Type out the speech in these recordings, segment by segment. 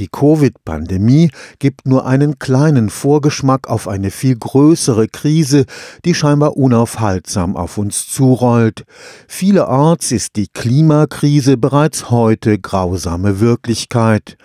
Die Covid-Pandemie gibt nur einen kleinen Vorgeschmack auf eine viel größere Krise, die scheinbar unaufhaltsam auf uns zurollt. Vielerorts ist die Klimakrise bereits heute grausame Wirklichkeit.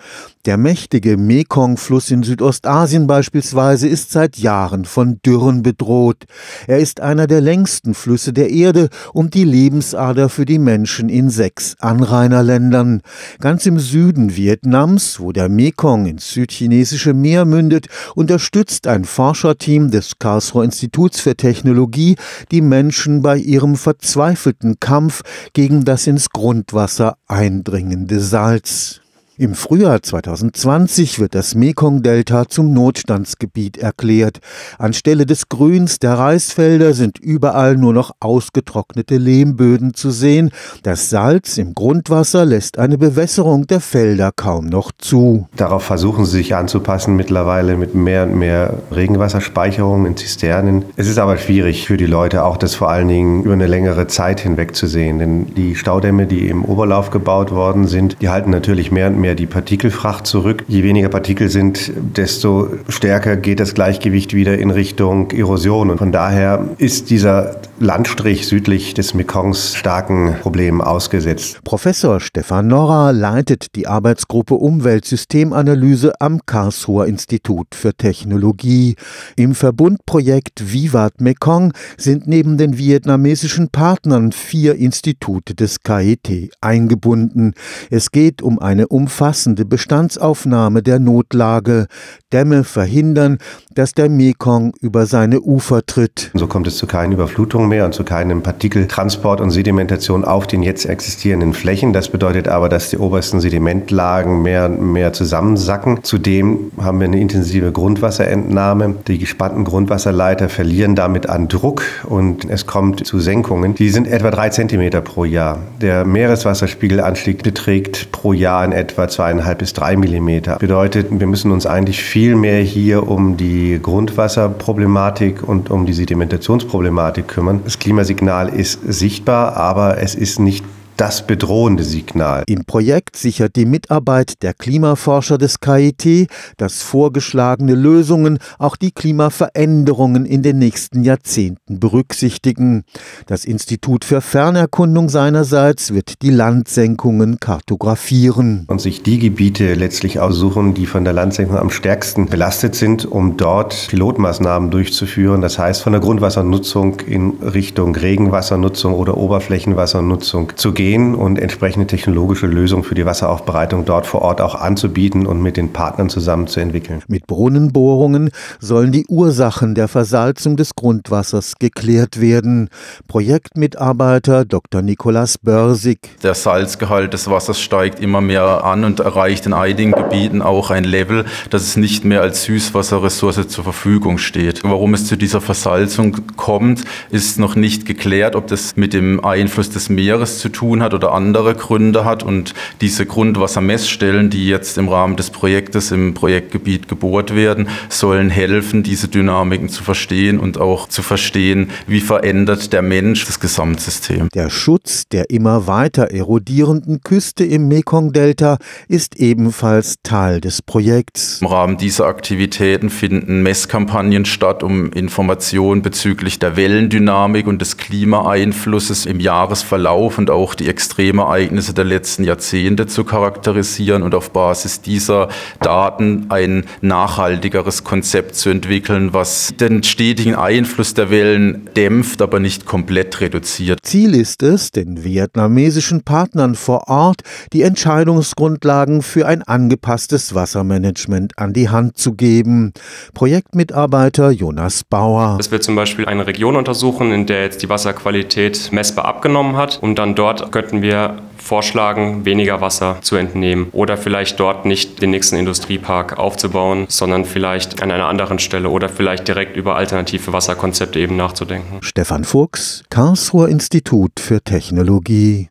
Der mächtige Mekong-Fluss in Südostasien beispielsweise ist seit Jahren von Dürren bedroht. Er ist einer der längsten Flüsse der Erde und die Lebensader für die Menschen in sechs Anrainerländern. Ganz im Süden Vietnams, wo der Mekong ins südchinesische Meer mündet, unterstützt ein Forscherteam des Karlsruher Instituts für Technologie die Menschen bei ihrem verzweifelten Kampf gegen das ins Grundwasser eindringende Salz. Im Frühjahr 2020 wird das Mekong-Delta zum Notstandsgebiet erklärt. Anstelle des Grüns der Reisfelder sind überall nur noch ausgetrocknete Lehmböden zu sehen. Das Salz im Grundwasser lässt eine Bewässerung der Felder kaum noch zu. Darauf versuchen sie sich anzupassen mittlerweile mit mehr und mehr Regenwasserspeicherungen in Zisternen. Es ist aber schwierig für die Leute, auch das vor allen Dingen über eine längere Zeit hinweg zu sehen. Denn die Staudämme, die im Oberlauf gebaut worden sind, die halten natürlich mehr und mehr mehr die Partikelfracht zurück. Je weniger Partikel sind, desto stärker geht das Gleichgewicht wieder in Richtung Erosion. Und von daher ist dieser Landstrich südlich des Mekongs starken Problemen ausgesetzt. Professor Stefan Norra leitet die Arbeitsgruppe Umweltsystemanalyse am Karlsruher Institut für Technologie. Im Verbundprojekt Vivat Mekong sind neben den vietnamesischen Partnern vier Institute des KIT eingebunden. Es geht um eine umfassende umfassende Bestandsaufnahme der Notlage, Dämme verhindern, dass der Mekong über seine Ufer tritt. So kommt es zu keinen Überflutungen mehr und zu keinem Partikeltransport und Sedimentation auf den jetzt existierenden Flächen. Das bedeutet aber, dass die obersten Sedimentlagen mehr und mehr zusammensacken. Zudem haben wir eine intensive Grundwasserentnahme. Die gespannten Grundwasserleiter verlieren damit an Druck und es kommt zu Senkungen. Die sind etwa drei Zentimeter pro Jahr. Der Meereswasserspiegelanstieg beträgt pro Jahr in etwa zweieinhalb bis drei Millimeter. Bedeutet, wir müssen uns eigentlich viel mehr hier um die Grundwasserproblematik und um die Sedimentationsproblematik kümmern. Das Klimasignal ist sichtbar, aber es ist nicht das bedrohende Signal. Im Projekt sichert die Mitarbeit der Klimaforscher des KIT, dass vorgeschlagene Lösungen auch die Klimaveränderungen in den nächsten Jahrzehnten berücksichtigen. Das Institut für Fernerkundung seinerseits wird die Landsenkungen kartografieren. Und sich die Gebiete letztlich aussuchen, die von der Landsenkung am stärksten belastet sind, um dort Pilotmaßnahmen durchzuführen. Das heißt, von der Grundwassernutzung in Richtung Regenwassernutzung oder Oberflächenwassernutzung zu gehen gehen und entsprechende technologische Lösungen für die Wasseraufbereitung dort vor Ort auch anzubieten und mit den Partnern zusammen zu entwickeln. Mit Brunnenbohrungen sollen die Ursachen der Versalzung des Grundwassers geklärt werden. Projektmitarbeiter Dr. Nikolaus Börsig. Der Salzgehalt des Wassers steigt immer mehr an und erreicht in einigen Gebieten auch ein Level, dass es nicht mehr als Süßwasserressource zur Verfügung steht. Warum es zu dieser Versalzung kommt, ist noch nicht geklärt, ob das mit dem Einfluss des Meeres zu tun tun hat oder andere Gründe hat. Und diese Grundwassermessstellen, die jetzt im Rahmen des Projektes im Projektgebiet gebohrt werden, sollen helfen, diese Dynamiken zu verstehen und auch zu verstehen, wie verändert der Mensch das Gesamtsystem. Der Schutz der immer weiter erodierenden Küste im Mekong-Delta ist ebenfalls Teil des Projekts. Im Rahmen dieser Aktivitäten finden Messkampagnen statt, um Informationen bezüglich der Wellendynamik und des Klimaeinflusses im Jahresverlauf und auch die Extremereignisse der letzten Jahrzehnte zu charakterisieren und auf Basis dieser Daten ein nachhaltigeres Konzept zu entwickeln, was den stetigen Einfluss der Wellen dämpft, aber nicht komplett reduziert. Ziel ist es, den vietnamesischen Partnern vor Ort die Entscheidungsgrundlagen für ein angepasstes Wassermanagement an die Hand zu geben. Projektmitarbeiter Jonas Bauer. Es wird zum Beispiel eine Region untersuchen, in der jetzt die Wasserqualität messbar abgenommen hat, um dann dort könnten wir vorschlagen, weniger Wasser zu entnehmen oder vielleicht dort nicht den nächsten Industriepark aufzubauen, sondern vielleicht an einer anderen Stelle oder vielleicht direkt über alternative Wasserkonzepte eben nachzudenken. Stefan Fuchs, Karlsruher Institut für Technologie